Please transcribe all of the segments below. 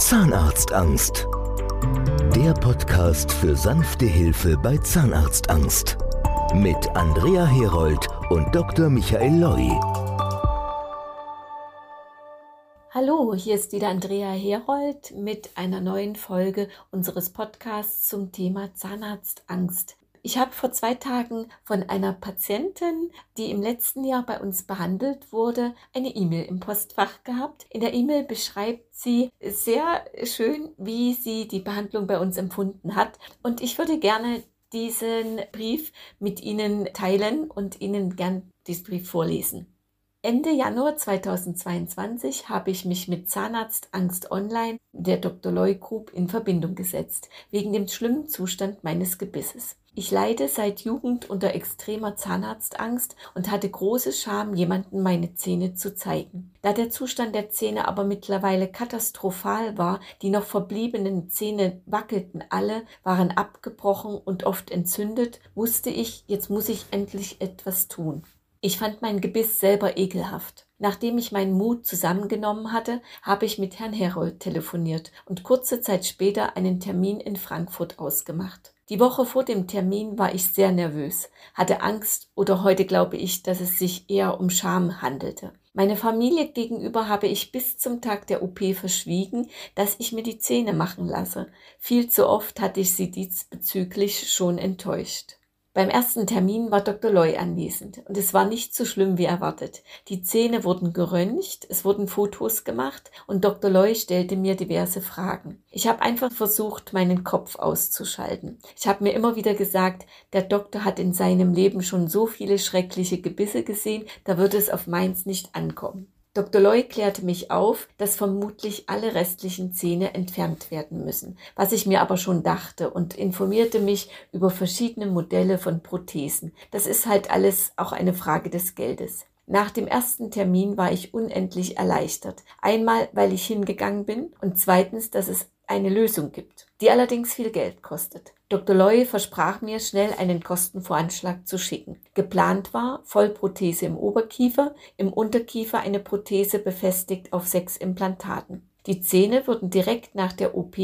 Zahnarztangst. Der Podcast für sanfte Hilfe bei Zahnarztangst. Mit Andrea Herold und Dr. Michael Loi. Hallo, hier ist wieder Andrea Herold mit einer neuen Folge unseres Podcasts zum Thema Zahnarztangst. Ich habe vor zwei Tagen von einer Patientin, die im letzten Jahr bei uns behandelt wurde, eine E-Mail im Postfach gehabt. In der E-Mail beschreibt sie sehr schön, wie sie die Behandlung bei uns empfunden hat. Und ich würde gerne diesen Brief mit Ihnen teilen und Ihnen gern diesen Brief vorlesen. Ende Januar 2022 habe ich mich mit Zahnarztangst Online der Dr. Loy Group in Verbindung gesetzt, wegen dem schlimmen Zustand meines Gebisses. Ich leide seit Jugend unter extremer Zahnarztangst und hatte große Scham, jemanden meine Zähne zu zeigen. Da der Zustand der Zähne aber mittlerweile katastrophal war, die noch verbliebenen Zähne wackelten alle, waren abgebrochen und oft entzündet, wusste ich, jetzt muss ich endlich etwas tun. Ich fand mein Gebiss selber ekelhaft. Nachdem ich meinen Mut zusammengenommen hatte, habe ich mit Herrn Herold telefoniert und kurze Zeit später einen Termin in Frankfurt ausgemacht. Die Woche vor dem Termin war ich sehr nervös, hatte Angst oder heute glaube ich, dass es sich eher um Scham handelte. Meine Familie gegenüber habe ich bis zum Tag der OP verschwiegen, dass ich mir die Zähne machen lasse. Viel zu oft hatte ich sie diesbezüglich schon enttäuscht. Beim ersten Termin war Dr. Loy anwesend und es war nicht so schlimm wie erwartet. Die Zähne wurden geröntgt, es wurden Fotos gemacht und Dr. Loy stellte mir diverse Fragen. Ich habe einfach versucht, meinen Kopf auszuschalten. Ich habe mir immer wieder gesagt, der Doktor hat in seinem Leben schon so viele schreckliche Gebisse gesehen, da wird es auf meins nicht ankommen. Dr. Loy klärte mich auf, dass vermutlich alle restlichen Zähne entfernt werden müssen, was ich mir aber schon dachte und informierte mich über verschiedene Modelle von Prothesen. Das ist halt alles auch eine Frage des Geldes. Nach dem ersten Termin war ich unendlich erleichtert. Einmal, weil ich hingegangen bin und zweitens, dass es eine Lösung gibt, die allerdings viel Geld kostet. Dr. Loy versprach mir, schnell einen Kostenvoranschlag zu schicken. Geplant war Vollprothese im Oberkiefer, im Unterkiefer eine Prothese befestigt auf sechs Implantaten. Die Zähne wurden direkt nach der OP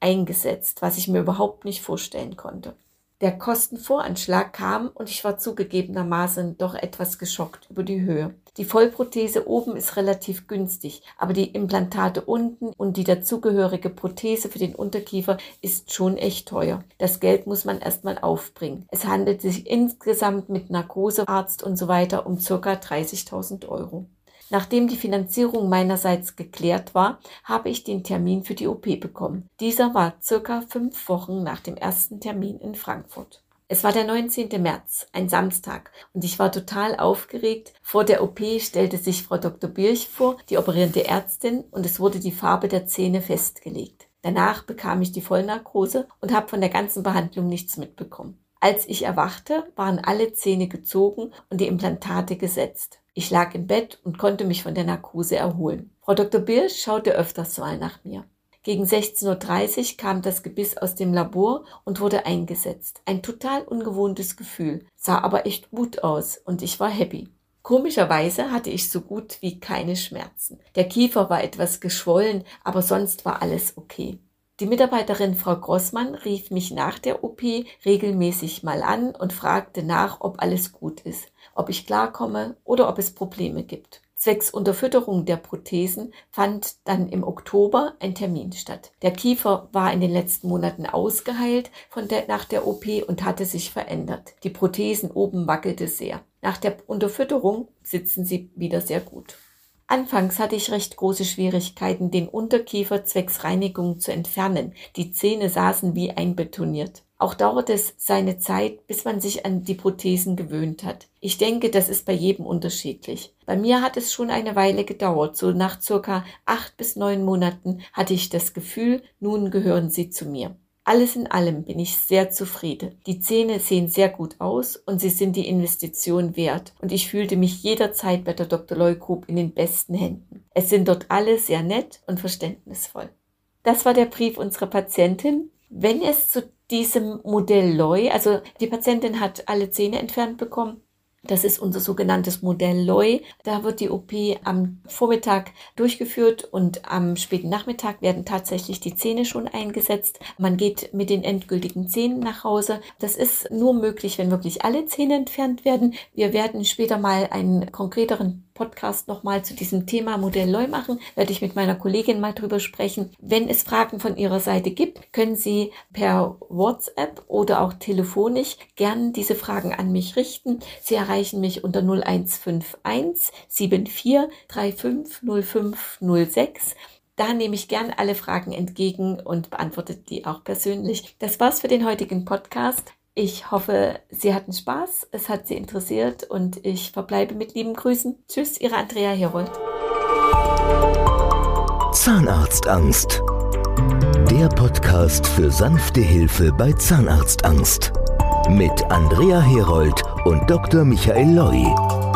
eingesetzt, was ich mir überhaupt nicht vorstellen konnte. Der Kostenvoranschlag kam und ich war zugegebenermaßen doch etwas geschockt über die Höhe. Die Vollprothese oben ist relativ günstig, aber die Implantate unten und die dazugehörige Prothese für den Unterkiefer ist schon echt teuer. Das Geld muss man erstmal aufbringen. Es handelt sich insgesamt mit Narkosearzt und so weiter um circa 30.000 Euro. Nachdem die Finanzierung meinerseits geklärt war, habe ich den Termin für die OP bekommen. Dieser war circa fünf Wochen nach dem ersten Termin in Frankfurt. Es war der 19. März, ein Samstag, und ich war total aufgeregt. Vor der OP stellte sich Frau Dr. Birch vor, die operierende Ärztin, und es wurde die Farbe der Zähne festgelegt. Danach bekam ich die Vollnarkose und habe von der ganzen Behandlung nichts mitbekommen. Als ich erwachte, waren alle Zähne gezogen und die Implantate gesetzt. Ich lag im Bett und konnte mich von der Narkose erholen. Frau Dr. Birsch schaute öfters mal nach mir. Gegen 16.30 Uhr kam das Gebiss aus dem Labor und wurde eingesetzt. Ein total ungewohntes Gefühl, sah aber echt gut aus und ich war happy. Komischerweise hatte ich so gut wie keine Schmerzen. Der Kiefer war etwas geschwollen, aber sonst war alles okay. Die Mitarbeiterin Frau Grossmann rief mich nach der OP regelmäßig mal an und fragte nach, ob alles gut ist ob ich klarkomme oder ob es Probleme gibt. Zwecks Unterfütterung der Prothesen fand dann im Oktober ein Termin statt. Der Kiefer war in den letzten Monaten ausgeheilt von der, nach der OP und hatte sich verändert. Die Prothesen oben wackelte sehr. Nach der Unterfütterung sitzen sie wieder sehr gut. Anfangs hatte ich recht große Schwierigkeiten, den Unterkiefer zwecks Reinigung zu entfernen. Die Zähne saßen wie einbetoniert. Auch dauert es seine Zeit, bis man sich an die Prothesen gewöhnt hat. Ich denke, das ist bei jedem unterschiedlich. Bei mir hat es schon eine Weile gedauert. So nach circa acht bis neun Monaten hatte ich das Gefühl, nun gehören sie zu mir. Alles in allem bin ich sehr zufrieden. Die Zähne sehen sehr gut aus und sie sind die Investition wert. Und ich fühlte mich jederzeit bei der Dr. Loy Group in den besten Händen. Es sind dort alle sehr nett und verständnisvoll. Das war der Brief unserer Patientin. Wenn es zu diesem Modell Loy, also die Patientin hat alle Zähne entfernt bekommen, Das ist unser sogenanntes Modell LOI. Da wird die OP am Vormittag durchgeführt und am späten Nachmittag werden tatsächlich die Zähne schon eingesetzt. Man geht mit den endgültigen Zähnen nach Hause. Das ist nur möglich, wenn wirklich alle Zähne entfernt werden. Wir werden später mal einen konkreteren Podcast nochmal zu diesem Thema Modell LOI machen. Werde ich mit meiner Kollegin mal drüber sprechen. Wenn es Fragen von Ihrer Seite gibt, können Sie per WhatsApp oder auch telefonisch gern diese Fragen an mich richten. Sie erreichen mich unter 0151 74 35 0506. Da nehme ich gern alle Fragen entgegen und beantworte die auch persönlich. Das war's für den heutigen Podcast. Ich hoffe, Sie hatten Spaß, es hat Sie interessiert und ich verbleibe mit lieben Grüßen. Tschüss, Ihre Andrea Herold. Zahnarztangst. Der Podcast für sanfte Hilfe bei Zahnarztangst. Mit Andrea Herold und Dr. Michael Loi.